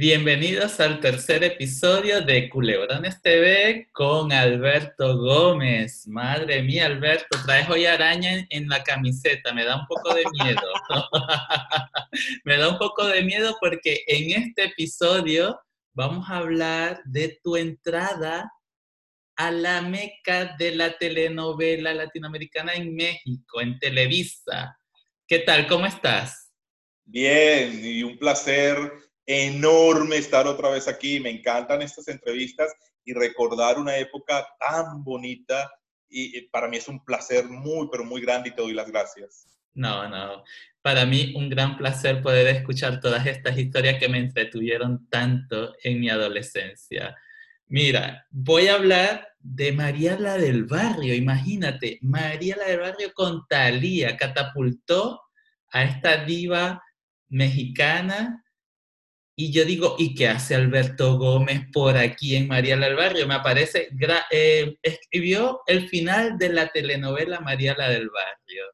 Bienvenidos al tercer episodio de Culebrones TV con Alberto Gómez. Madre mía, Alberto, traes hoy araña en, la camiseta. Me da un poco de miedo. Me da un poco de miedo porque en este episodio vamos a hablar de tu entrada a la meca de la telenovela latinoamericana en México, en Televisa. ¿Qué tal? ¿Cómo estás? Bien, y un placer enorme estar otra vez aquí. Me encantan estas entrevistas y recordar una época tan bonita. Y para mí es un placer muy, pero muy grande y te doy las gracias. No, no. Para mí un gran placer poder escuchar todas estas historias que me entretuvieron tanto en mi adolescencia. Mira, voy a hablar de María la del Barrio. Imagínate, María la del Barrio con Talía catapultó a esta diva mexicana y yo digo, ¿y qué hace Alberto Gómez por aquí en Mariala del Barrio? Me aparece, eh, escribió el final de la telenovela Mariala del Barrio.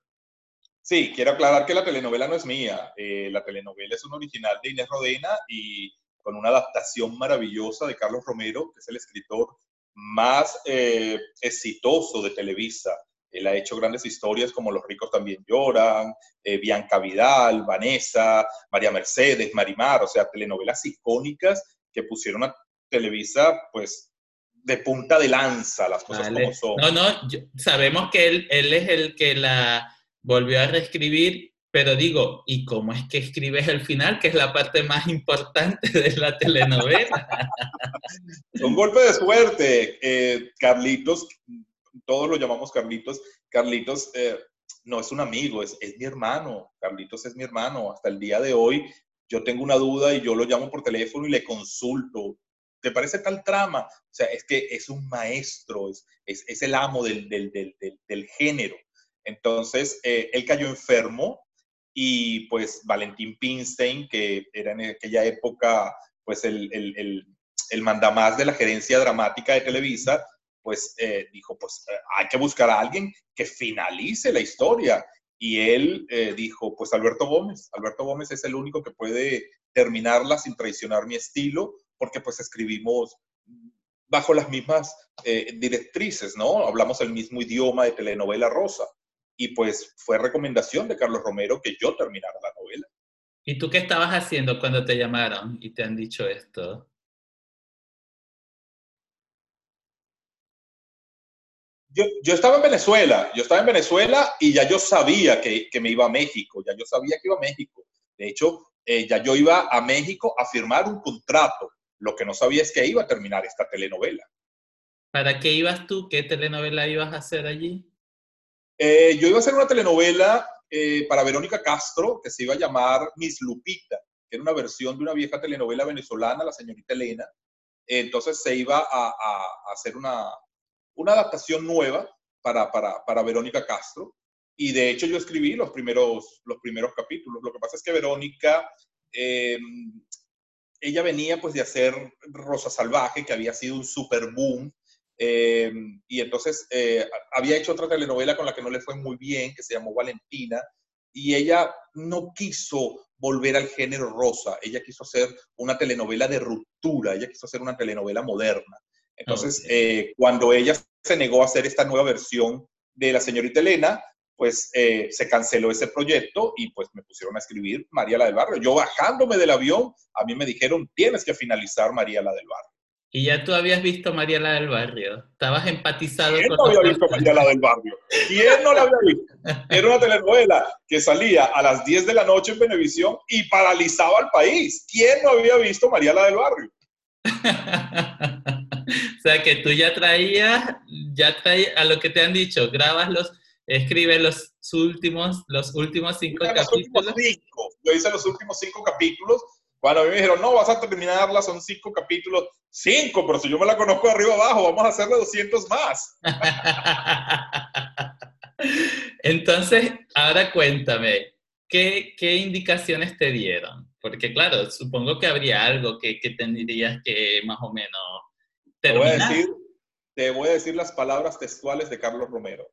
Sí, quiero aclarar que la telenovela no es mía. Eh, la telenovela es un original de Inés Rodena y con una adaptación maravillosa de Carlos Romero, que es el escritor más eh, exitoso de Televisa. Él ha hecho grandes historias como Los ricos también lloran, eh, Bianca Vidal, Vanessa, María Mercedes, Marimar, o sea, telenovelas icónicas que pusieron a Televisa, pues, de punta de lanza, las cosas como son. No, no, sabemos que él, él es el que la volvió a reescribir, pero digo, ¿y cómo es que escribes el final, que es la parte más importante de la telenovela? Un golpe de suerte. Eh, Carlitos todos lo llamamos Carlitos. Carlitos eh, no es un amigo, es, es mi hermano. Carlitos es mi hermano. Hasta el día de hoy yo tengo una duda y yo lo llamo por teléfono y le consulto. ¿Te parece tal trama? O sea, es que es un maestro, es, es, es el amo del, del, del, del, género. Entonces, eh, él cayó enfermo y pues Valentín Pinstein, que era en aquella época pues el, el, el, el mandamás de la gerencia dramática de Televisa, pues eh, dijo, pues eh, hay que buscar a alguien que finalice la historia. Y él eh, dijo, pues Alberto Gómez, Alberto Gómez es el único que puede terminarla sin traicionar mi estilo, porque pues escribimos bajo las mismas directrices, ¿no? Hablamos el mismo idioma de telenovela rosa. Y pues fue recomendación de Carlos Romero que yo terminara la novela. ¿Y tú qué estabas haciendo cuando te llamaron y te han dicho esto? Yo, estaba en Venezuela, yo estaba en Venezuela y ya yo sabía que, me iba a México, ya yo sabía que iba a México. De hecho, eh, ya yo iba a México a firmar un contrato. Lo que no sabía es que iba a terminar esta telenovela. ¿Para qué ibas tú? ¿Qué telenovela ibas a hacer allí? Eh, yo iba a hacer una telenovela eh, para Verónica Castro que se iba a llamar Miss Lupita, que era una versión de una vieja telenovela venezolana, La señorita Elena. Entonces se iba a hacer una, una adaptación nueva para, para, para, Verónica Castro. Y de hecho yo escribí los primeros, los primeros capítulos. Lo que pasa es que Verónica, eh, ella venía pues de hacer Rosa Salvaje, que había sido un super boom. Eh, y entonces eh, había hecho otra telenovela con la que no le fue muy bien, que se llamó Valentina. Y ella no quiso volver al género rosa, ella quiso hacer una telenovela de ruptura, ella quiso hacer una telenovela moderna. Entonces, eh, cuando ella se negó a hacer esta nueva versión de la señorita Elena, pues eh, se canceló ese proyecto y pues me pusieron a escribir María la del Barrio. Yo bajándome del avión, a mí me dijeron, tienes que finalizar María la del Barrio. Y ya tú habías visto María la del Barrio. Estabas empatizado ¿Quién no había visto María la del Barrio? ¿Quién no la había visto? Era una telenovela que salía a las 10 de la noche en Venevisión y paralizaba al país. ¿Quién no había visto María la del Barrio? o sea que tú ya traías, ya traías a lo que te han dicho, grabas los, escribes los últimos, los últimos cinco capítulos. Yo hice los últimos cinco capítulos. Cuando a mí me dijeron, no, vas a terminarla, son cinco capítulos. Cinco, pero si yo me la conozco de arriba abajo, vamos a hacerle 200 más. Entonces, ahora cuéntame, ¿qué, ¿qué indicaciones te dieron? Porque claro, supongo que habría algo que, que tendrías que más o menos te voy, a decir, te voy a decir las palabras textuales de Carlos Romero.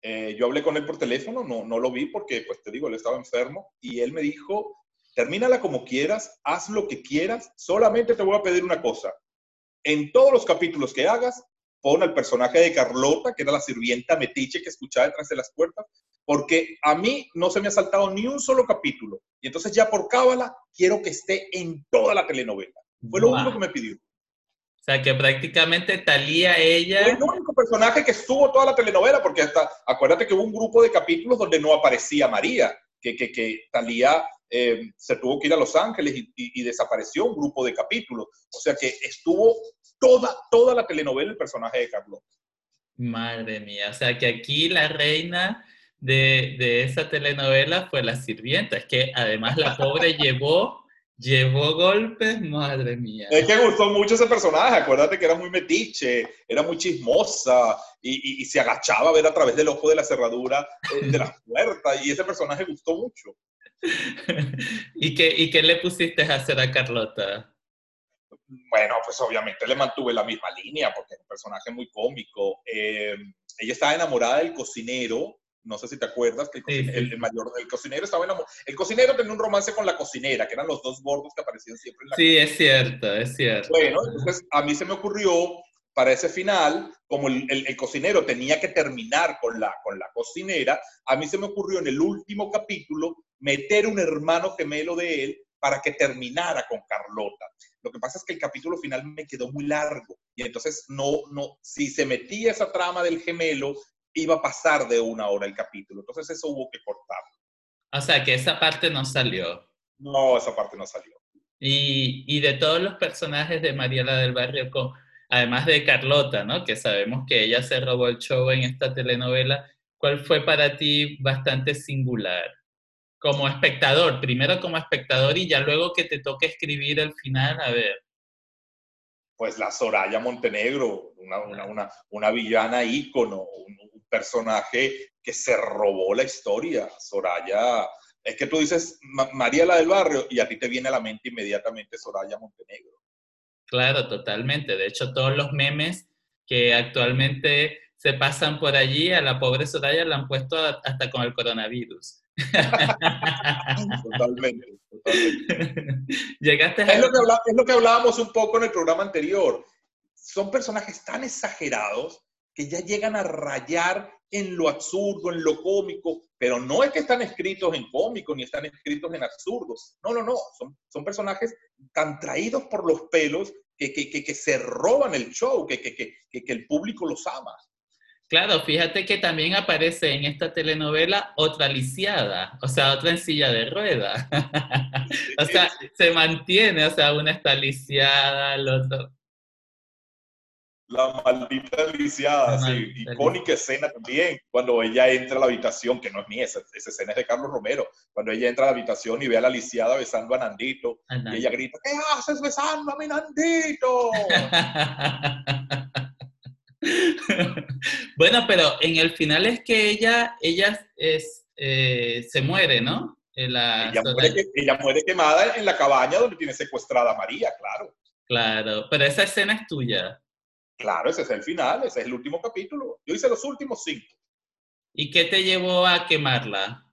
Eh, yo hablé con él por teléfono, no, no lo vi porque, pues te digo, él estaba enfermo y él me dijo, termínala como quieras, haz lo que quieras, solamente te voy a pedir una cosa. En todos los capítulos que hagas, pon al personaje de Carlota, que era la sirvienta metiche que escuchaba detrás de las puertas, porque a mí no se me ha saltado ni un solo capítulo. Y entonces ya por cábala quiero que esté en toda la telenovela. Fue lo único que me pidió. O sea, que prácticamente Talía ella... Fue el único personaje que estuvo toda la telenovela, porque hasta, acuérdate que hubo un grupo de capítulos donde no aparecía María, que, que, que Talía eh, se tuvo que ir a Los Ángeles y, y, desapareció un grupo de capítulos. O sea que estuvo toda, toda la telenovela el personaje de Carlos. Madre mía, o sea que aquí la reina de, de, esa telenovela fue la sirvienta. Es que además la pobre llevó, llevó golpes, madre mía. Es que gustó mucho ese personaje. Acuérdate que era muy metiche, era muy chismosa y, y, y se agachaba a ver a través del ojo de la cerradura eh, de las puertas. Y ese personaje gustó mucho. ¿Y, qué, ¿Y qué le pusiste a hacer a Carlota? Bueno, pues obviamente le mantuve la misma línea porque es un personaje muy cómico. Eh, ella estaba enamorada del cocinero, no sé si te acuerdas que el, cocinero, sí, sí. el, mayor, el cocinero estaba enamorado. El cocinero tenía un romance con la cocinera, que eran los dos gordos que aparecían siempre en la Sí, es cierto, es cierto. Bueno, entonces a mí se me ocurrió para ese final, como el, el, el, cocinero tenía que terminar con la, con la cocinera, a mí se me ocurrió en el último capítulo meter un hermano gemelo de él para que terminara con Carlota. Lo que pasa es que el capítulo final me quedó muy largo y entonces no, no, si se metía esa trama del gemelo, iba a pasar de una hora el capítulo. Entonces eso hubo que cortar. O sea, que esa parte no salió. No, esa parte no salió. Y, y de todos los personajes de Mariela del Barrio, con, además de Carlota, ¿no? Que sabemos que ella se robó el show en esta telenovela, ¿cuál fue para ti bastante singular? Como espectador, primero como espectador y ya luego que te toque escribir el final, a ver. Pues la Soraya Montenegro, una, una, una, una villana ícono, un, personaje que se robó la historia. Soraya, es que tú dices María la del barrio y a ti te viene a la mente inmediatamente Soraya Montenegro. Claro, totalmente. De hecho, todos los memes que actualmente se pasan por allí, a la pobre Soraya la han puesto hasta con el coronavirus. totalmente, totalmente. Llegaste a... es, lo que hablá, es lo que hablábamos un poco en el programa anterior. Son personajes tan exagerados que ya llegan a rayar en lo absurdo, en lo cómico, pero no es que están escritos en cómico ni están escritos en absurdo. No, no, no. Son, son personajes tan traídos por los pelos que, que, que, que se roban el show, que, que, el público los ama. Claro, fíjate que también aparece en esta telenovela otra lisiada, o sea, otra en silla de rueda. o sea, se mantiene, o sea, una está lisiada, el otro. La maldita lisiada, la sí. Icónica escena también, cuando ella entra a la habitación, que no es mía, esa, esa, escena es de Carlos Romero, cuando ella entra a la habitación y ve a la lisiada besando a Nandito, y ella grita, ¿qué haces besando a mi Nandito? bueno, pero en el final es que ella, ella es, eh, se muere, ¿no? La, ella, muere, ella, muere, quemada en la cabaña donde tiene secuestrada a María, claro. Claro, pero esa escena es tuya. Claro, ese es el final, ese es el último capítulo. Yo hice los últimos cinco. ¿Y qué te llevó a quemarla?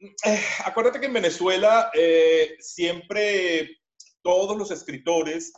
Eh, acuérdate que en Venezuela eh, siempre todos los escritores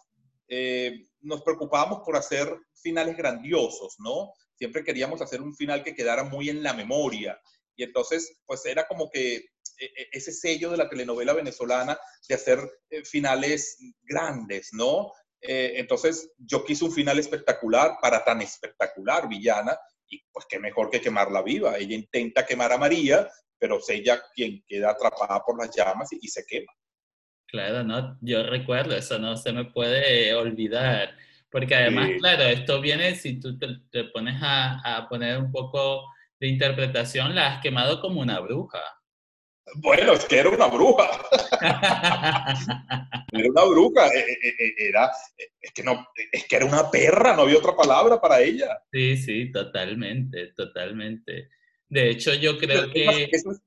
eh, nos preocupábamos por hacer finales grandiosos, ¿no? Siempre queríamos hacer un final que quedara muy en la memoria. Y entonces, pues era como que e, e, ese sello de la telenovela venezolana de hacer eh, finales grandes, ¿no? Eh, entonces, yo quise un final espectacular para tan espectacular villana, y pues qué mejor que quemarla viva. Ella intenta quemar a María, pero es ella quien queda atrapada por las llamas y, y se quema. Claro, no, yo recuerdo, eso no se me puede olvidar. Porque además, sí. claro, esto viene, si tú te, te pones a, a, poner un poco de interpretación, la has quemado como una bruja. Bueno, es que era una bruja. era una bruja. E, e, era, es, que no, es que era una perra, no había otra palabra para ella. Sí, sí, totalmente, totalmente. De hecho, yo creo que... Esas,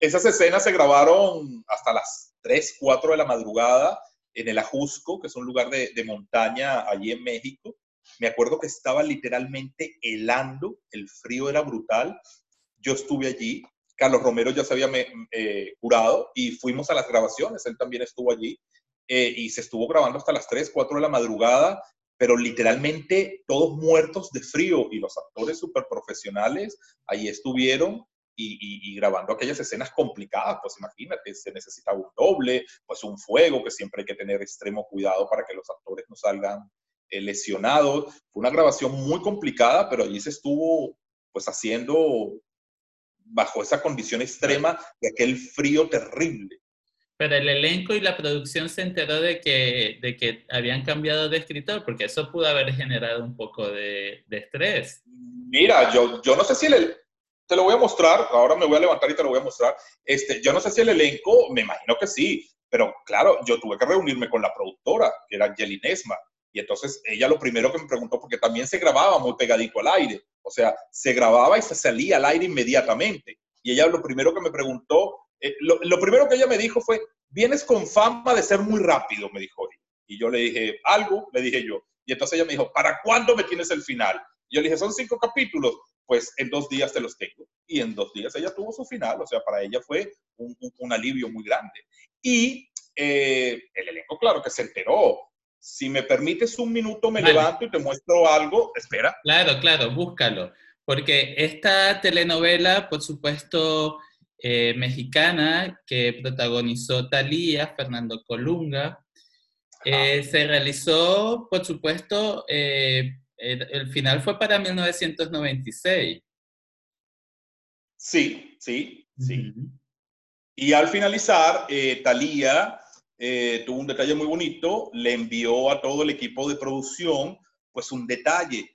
esas escenas se grabaron hasta las 3, 4 de la madrugada en el Ajusco, que es un lugar de, de, montaña allí en México. Me acuerdo que estaba literalmente helando, el frío era brutal. Yo estuve allí, Carlos Romero ya se había eh, curado y fuimos a las grabaciones, él también estuvo allí eh, y se estuvo grabando hasta las 3, 4 de la madrugada, pero literalmente todos muertos de frío y los actores súper profesionales ahí estuvieron y, grabando aquellas escenas complicadas, pues imagínate, se necesitaba un doble, pues un fuego, que siempre hay que tener extremo cuidado para que los actores no salgan eh, lesionados. Fue una grabación muy complicada, pero allí se estuvo pues haciendo bajo esa condición extrema de aquel frío terrible. Pero el elenco y la producción se enteró de que, de que habían cambiado de escritor, porque eso pudo haber generado un poco de, de estrés. Mira, yo, yo no sé si el, te lo voy a mostrar, ahora me voy a levantar y te lo voy a mostrar. Este, yo no sé si el elenco, me imagino que sí, pero claro, yo tuve que reunirme con la productora, que era Jelly Nesma, y entonces ella lo primero que me preguntó, porque también se grababa muy pegadito al aire, o sea, se grababa y se salía al aire inmediatamente. Y ella lo primero que me preguntó, eh, lo, primero que ella me dijo fue, vienes con fama de ser muy rápido, me dijo. Y yo le dije, algo, le dije yo. Y entonces ella me dijo, ¿para cuándo me tienes el final? Y yo le dije, son cinco capítulos pues en dos días te los tengo. Y en dos días ella tuvo su final, o sea, para ella fue un, un, alivio muy grande. Y eh, el elenco, claro que se enteró. Si me permites un minuto, me levanto y te muestro algo. Espera. Claro, claro, búscalo. Porque esta telenovela, por supuesto, eh, mexicana, que protagonizó Talía, Fernando Colunga, eh, se realizó, por supuesto, el, final fue para 1996. Sí, sí, sí. Y al finalizar, eh, Talía eh, tuvo un detalle muy bonito, le envió a todo el equipo de producción pues un detalle.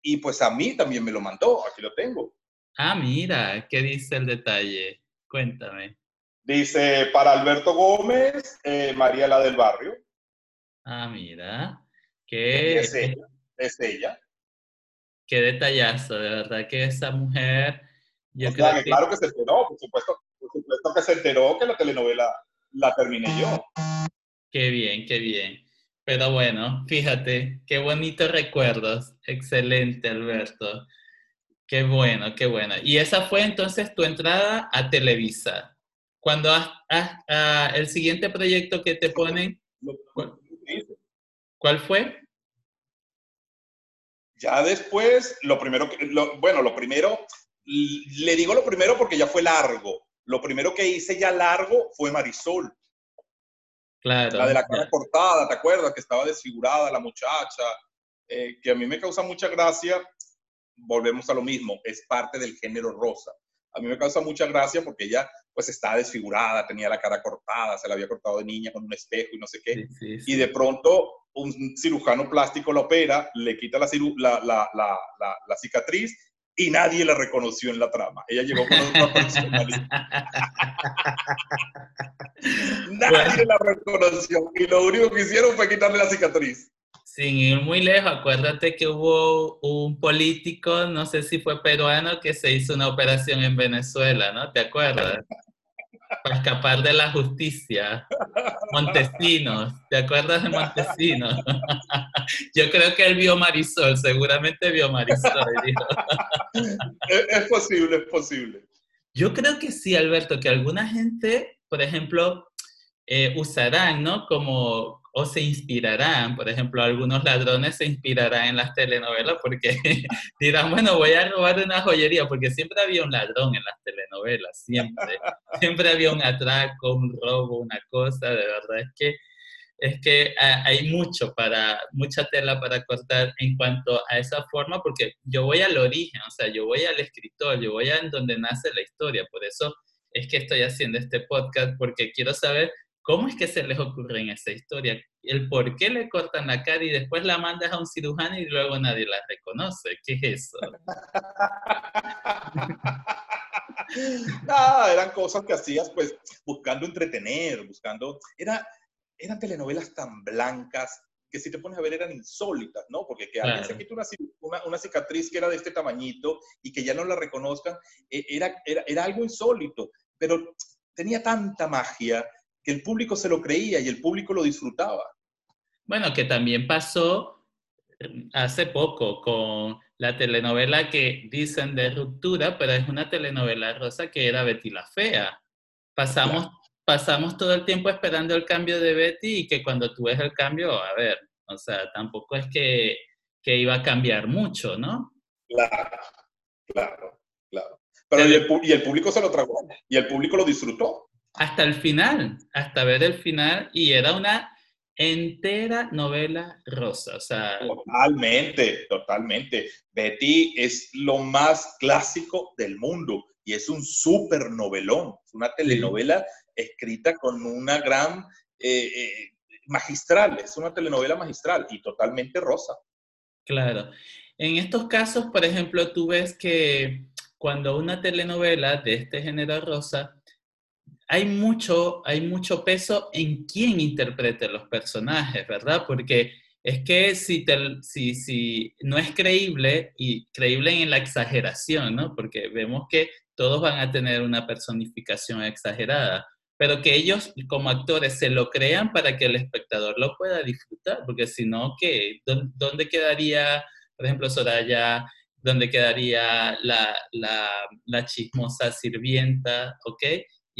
Y pues a mí también me lo mandó, aquí lo tengo. Ah, mira, ¿qué dice el detalle? Cuéntame. Dice, para Alberto Gómez, eh, María la del Barrio. Ah, mira. ¿Qué? es ella. Qué detallazo, de verdad que esa mujer... Yo creo que, claro que se enteró, por supuesto, por supuesto que se enteró que la telenovela la terminé yo. Qué bien, qué bien. Pero bueno, fíjate, qué bonitos recuerdos. Excelente, Alberto. Qué bueno, qué bueno. Y esa fue entonces tu entrada a Televisa. Cuando has, ah, el siguiente proyecto que te ponen, ¿cuál fue? Ya después, lo primero, que, bueno, lo primero, le digo lo primero porque ya fue largo. Lo primero que hice ya largo fue Marisol. Claro. La de la cara cortada, ¿te acuerdas? Que estaba desfigurada la muchacha, eh, que a mí me causa mucha gracia. Volvemos a lo mismo, es parte del género rosa. A mí me causa mucha gracia porque ella pues estaba desfigurada, tenía la cara cortada, se la había cortado de niña con un espejo y no sé qué. Y de pronto un cirujano plástico la opera, le quita la, la, la, la, cicatriz y nadie la reconoció en la trama. Ella llegó con otra personalidad. nadie la reconoció y lo único que hicieron fue quitarle la cicatriz. Sin ir muy lejos, acuérdate que hubo un político, no sé si fue peruano, que se hizo una operación en Venezuela, ¿no? ¿Te acuerdas? Para escapar de la justicia. Montesinos, ¿te acuerdas de Montesinos? Yo creo que él vio Marisol, seguramente vio Marisol. es, posible, es posible. Yo creo que sí, Alberto, que alguna gente, por ejemplo, eh, usarán, ¿no? Como, o se inspirarán, por ejemplo, algunos ladrones se inspirarán en las telenovelas porque dirán, bueno, voy a robar una joyería, porque siempre había un ladrón en las telenovelas, siempre. Siempre había un atraco, un robo, una cosa, de verdad es que es que hay mucho para, mucha tela para cortar en cuanto a esa forma, porque yo voy al origen, o sea, yo voy al escritor, yo voy a donde nace la historia, por eso es que estoy haciendo este podcast, porque quiero saber ¿Cómo es que se les ocurre en esa historia? El por qué le cortan la cara y después la mandas a un cirujano y luego nadie la reconoce. ¿Qué es eso? Nada, eran cosas que hacías pues buscando entretener, buscando... Era, eran telenovelas tan blancas que si te pones a ver eran insólitas, ¿no? Porque que alguien se quita una, una, cicatriz que era de este tamañito y que ya no la reconozcan, e, era, era, era algo insólito, pero tenía tanta magia que el público se lo creía y el público lo disfrutaba. Bueno, que también pasó eh, hace poco con la telenovela que dicen de ruptura, pero es una telenovela rosa que era Betty la Fea. Pasamos, pasamos todo el tiempo esperando el cambio de Betty y que cuando tú ves el cambio, a ver, o sea, tampoco es que, que iba a cambiar mucho, ¿no? Claro, claro, claro. Pero y el, y el, público se lo tragó y el público lo disfrutó. Hasta el final, hasta ver el final y era una entera novela rosa. O sea, totalmente, totalmente. Betty es lo más clásico del mundo y es un súper novelón. Es una telenovela escrita con una gran eh, eh, magistral, es una telenovela magistral y totalmente rosa. Claro. En estos casos, por ejemplo, tú ves que cuando una telenovela de este género rosa hay mucho, hay mucho peso en quién interprete los personajes, ¿verdad? Porque es que si, si, si no es creíble, y creíble en la exageración, ¿no? Porque vemos que todos van a tener una personificación exagerada, pero que ellos como actores se lo crean para que el espectador lo pueda disfrutar, porque si no, ¿qué? ¿Dónde quedaría, por ejemplo, Soraya? ¿Dónde quedaría la, la, la chismosa sirvienta? ¿Ok?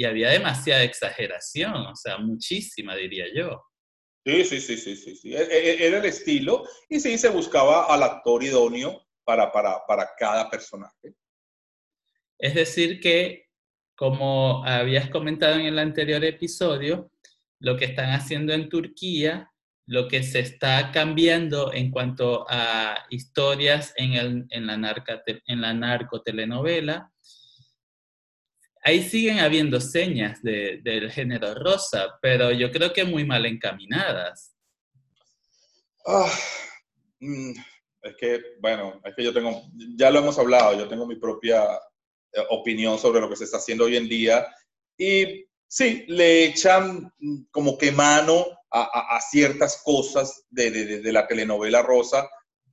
Y había demasiada exageración, o sea, muchísima, diría yo. Sí, sí, sí, sí, sí, sí. E, e, era el estilo y sí, se buscaba al actor idóneo para, para, para cada personaje. Es decir, que como habías comentado en el anterior episodio, lo que están haciendo en Turquía, lo que se está cambiando en cuanto a historias en, el, en, la, narca, en la narcotelenovela, ahí siguen habiendo señas del género rosa, pero yo creo que muy mal encaminadas. Mm, es que, bueno, es que yo tengo, ya lo hemos hablado, yo tengo mi propia eh, opinión sobre lo que se está haciendo hoy en día y sí, le echan mm, como que mano a, ciertas cosas de, de la telenovela rosa,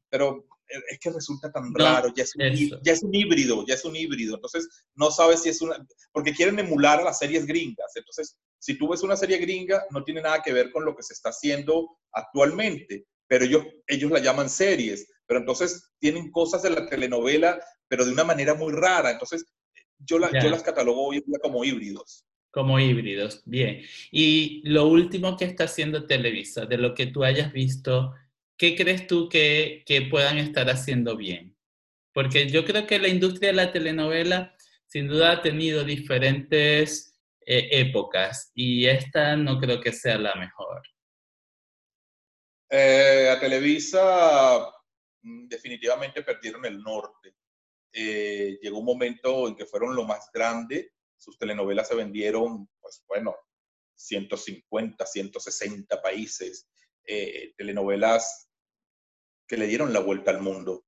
pero es que resulta tan raro, ya es, un, ya es, un, híbrido, ya es un híbrido, entonces no sabes si es una, porque quieren emular a las series gringas, entonces si tú ves una serie gringa no tiene nada que ver con lo que se está haciendo actualmente, pero ellos, ellos la llaman series, pero entonces tienen cosas de la telenovela, pero de una manera muy rara, entonces yo, la, yo las catalogo hoy como híbridos. Como híbridos, bien. Y lo último que está haciendo Televisa, de lo que tú hayas visto ¿qué crees tú que, puedan estar haciendo bien? Porque yo creo que la industria de la telenovela sin duda ha tenido diferentes eh, épocas y esta no creo que sea la mejor. Eh, a Televisa mm, definitivamente perdieron el norte. Eh, llegó un momento en que fueron lo más grande, sus telenovelas se vendieron, pues bueno, 150, 160 países, telenovelas que le dieron la vuelta al mundo.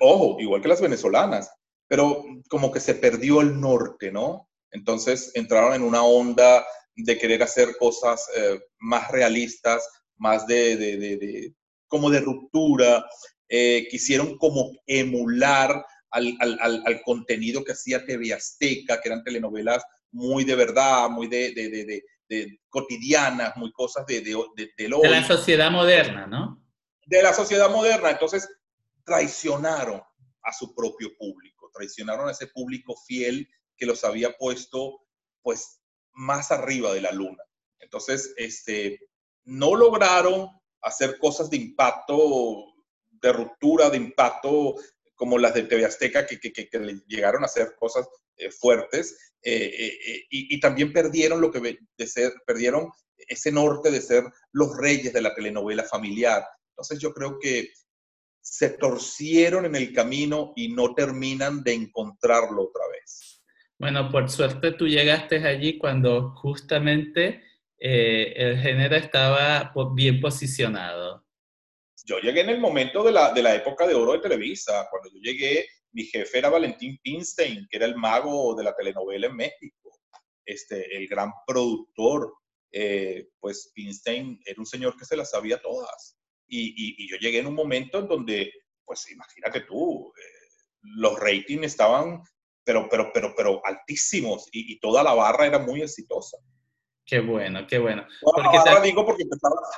Ojo, igual que las venezolanas, pero como que se perdió el norte, ¿no? Entonces entraron en una onda de querer hacer cosas eh, más realistas, más de, de, de, como de ruptura, eh, quisieron como emular al, al, al, contenido que hacía TV Azteca, que eran telenovelas muy de verdad, muy de, de cotidianas, muy cosas de, de la sociedad moderna, ¿no? De la sociedad moderna. Entonces, traicionaron a su propio público, traicionaron a ese público fiel que los había puesto, pues, más arriba de la luna. Entonces, este, no lograron hacer cosas de impacto, de ruptura, de impacto, como las de TV Azteca, que, que, llegaron a hacer cosas eh, fuertes, eh, eh, y, y, también perdieron lo que de ser, perdieron ese norte de ser los reyes de la telenovela familiar, entonces yo creo que se torcieron en el camino y no terminan de encontrarlo otra vez. Bueno, por suerte tú llegaste allí cuando justamente eh, el género estaba bien posicionado. Yo llegué en el momento de la, de la época de oro de Televisa. Cuando yo llegué, mi jefe era Valentín Pinstein, que era el mago de la telenovela en México, este, el gran productor. Eh, pues Pinstein era un señor que se las sabía todas. Y, yo llegué en un momento en donde, pues imagínate tú, eh, los ratings estaban, pero, pero, pero, pero altísimos y, toda la barra era muy exitosa. Qué bueno, qué bueno. porque ahora digo porque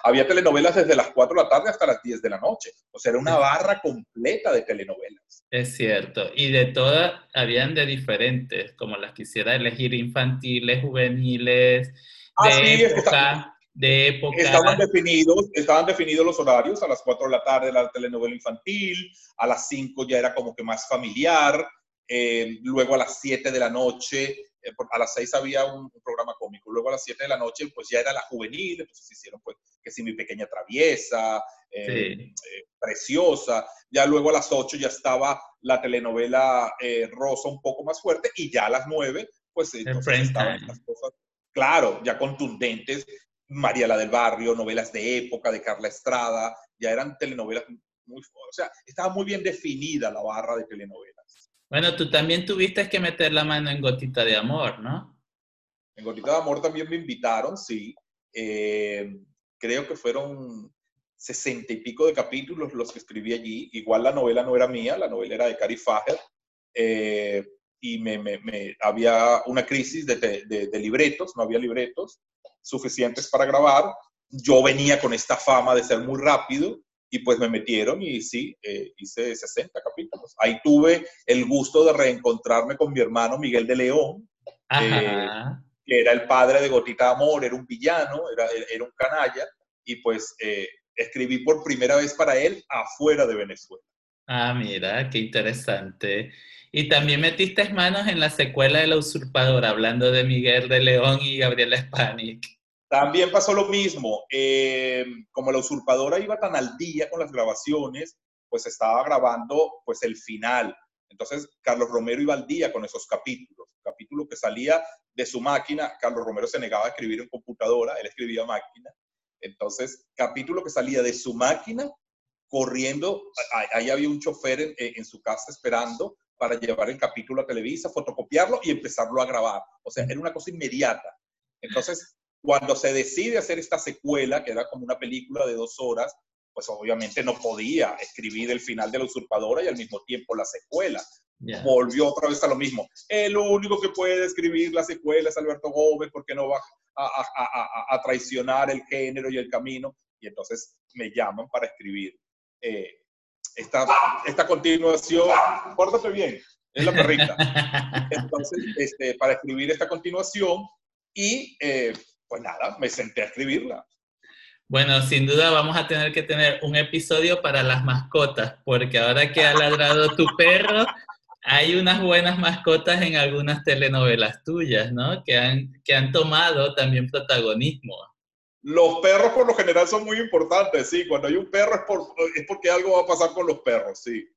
había telenovelas desde las 4 de la tarde hasta las 10 de la noche. O sea, era una barra completa de telenovelas. Es cierto. Y de todas, habían de diferentes, como las quisiera elegir, infantiles, juveniles, ah, de sí, época. De época. Estaban definidos, estaban definidos los horarios. A las 4 de la tarde la telenovela infantil, a las 5 ya era como que más familiar. Eh, luego a las 7 de la noche eh, a las 6 había un, programa cómico, luego a las 7 de la noche pues ya era la juvenil, entonces hicieron pues que si mi pequeña traviesa, eh, eh, preciosa, ya luego a las 8 ya estaba la telenovela rosa un poco más fuerte y ya a las 9 pues entonces estaban las cosas, claro, ya contundentes, María la del Barrio, novelas de época de Carla Estrada, ya eran telenovelas muy, o sea, estaba muy bien definida la barra de telenovelas. Bueno, tú también tuviste que meter la mano en Gotita de Amor, ¿no? En Gotita de Amor también me invitaron, sí. Eh, creo que fueron sesenta y pico de capítulos los que escribí allí. Igual la novela no era mía, la novela era de Cari Fager. Eh, y me, había una crisis de, de, libretos, no había libretos suficientes para grabar. Yo venía con esta fama de ser muy rápido y pues me metieron y sí, eh, hice 60 capítulos. Ahí tuve el gusto de reencontrarme con mi hermano Miguel de León, eh, que era el padre de Gotita Amor, era un villano, era, era un canalla, y pues eh, escribí por primera vez para él afuera de Venezuela. Ah, mira, qué interesante. Y también metiste manos en la secuela de La Usurpadora, hablando de Miguel de León y Gabriela Spanik. También pasó lo mismo. Eh, como la usurpadora iba tan al día con las grabaciones, pues estaba grabando pues el final. Entonces, Carlos Romero iba al día con esos capítulos. Capítulo que salía de su máquina, Carlos Romero se negaba a escribir en computadora, él escribía máquina. Entonces, capítulo que salía de su máquina, corriendo, ahí había un chofer en, en su casa esperando para llevar el capítulo a Televisa, fotocopiarlo y empezarlo a grabar. O sea, era una cosa inmediata. Entonces, cuando se decide hacer esta secuela, que era como una película de dos horas, pues obviamente no podía escribir el final de la usurpadora y al mismo tiempo la secuela. Volvió otra vez a lo mismo. El único que puede escribir la secuela es Alberto Gómez porque no va a, traicionar el género y el camino. Y entonces me llaman para escribir eh, esta, esta continuación. Pórtate bien, es la perrita. Entonces, este, para escribir esta continuación y eh, pues nada, me senté a escribirla. Bueno, sin duda vamos a tener que tener un episodio para las mascotas, porque ahora que ha ladrado tu perro, hay unas buenas mascotas en algunas telenovelas tuyas, ¿no? Que han, que han tomado también protagonismo. Los perros por lo general son muy importantes, sí. Cuando hay un perro es, por, es porque algo va a pasar con los perros, sí.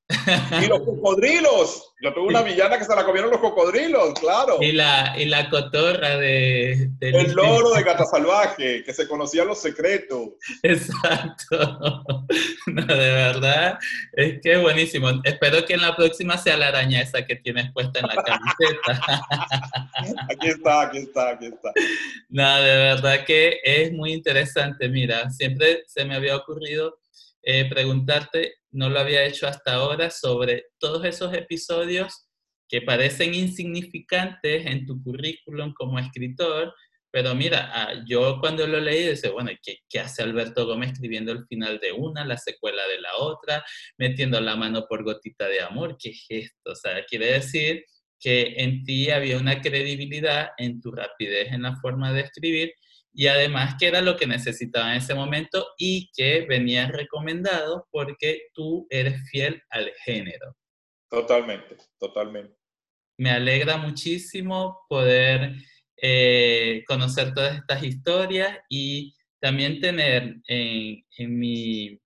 Y los cocodrilos. Yo tuve una villana que se la comieron los cocodrilos, claro. Y la, y la cotorra de... el loro de Gata Salvaje, que se conocía los secretos. Exacto. No, de verdad, es que es buenísimo. Espero que en la próxima sea la araña esa que tienes puesta en la camiseta. Aquí está, aquí está, aquí está. No, de verdad que es muy interesante. Mira, siempre se me había ocurrido eh, preguntarte, no lo había hecho hasta ahora, sobre todos esos episodios que parecen insignificantes en tu currículum como escritor, pero mira, ah, yo cuando lo leí, dice, bueno, ¿qué, ¿qué, hace Alberto Gómez escribiendo el final de una, la secuela de la otra, metiendo la mano por gotita de amor? ¿Qué es esto? O sea, quiere decir que en ti había una credibilidad en tu rapidez en la forma de escribir y además que era lo que necesitaba en ese momento y que venía recomendado porque tú eres fiel al género. Totalmente, totalmente. Me alegra muchísimo poder eh, conocer todas estas historias y también tener en, en mi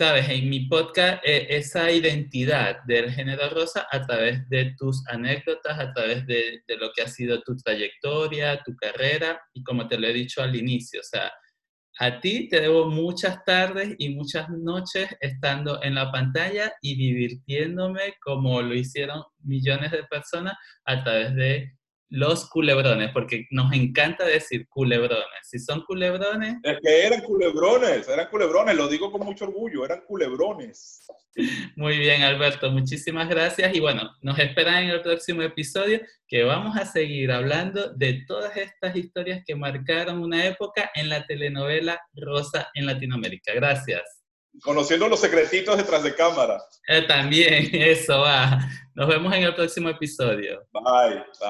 sabes, en mi podcast eh, esa identidad del género rosa a través de tus anécdotas, a través de, de, lo que ha sido tu trayectoria, tu carrera y como te lo he dicho al inicio, o sea, a ti te debo muchas tardes y muchas noches estando en la pantalla y divirtiéndome como lo hicieron millones de personas a través de los culebrones, porque nos encanta decir culebrones. Si son culebrones... Es que eran culebrones, eran culebrones, lo digo con mucho orgullo, eran culebrones. Muy bien, Alberto, muchísimas gracias. Y bueno, nos esperan en el próximo episodio que vamos a seguir hablando de todas estas historias que marcaron una época en la telenovela Rosa en Latinoamérica. Gracias. Conociendo los secretitos detrás de cámara. Eh, también, eso va. Nos vemos en el próximo episodio. Bye. Bye.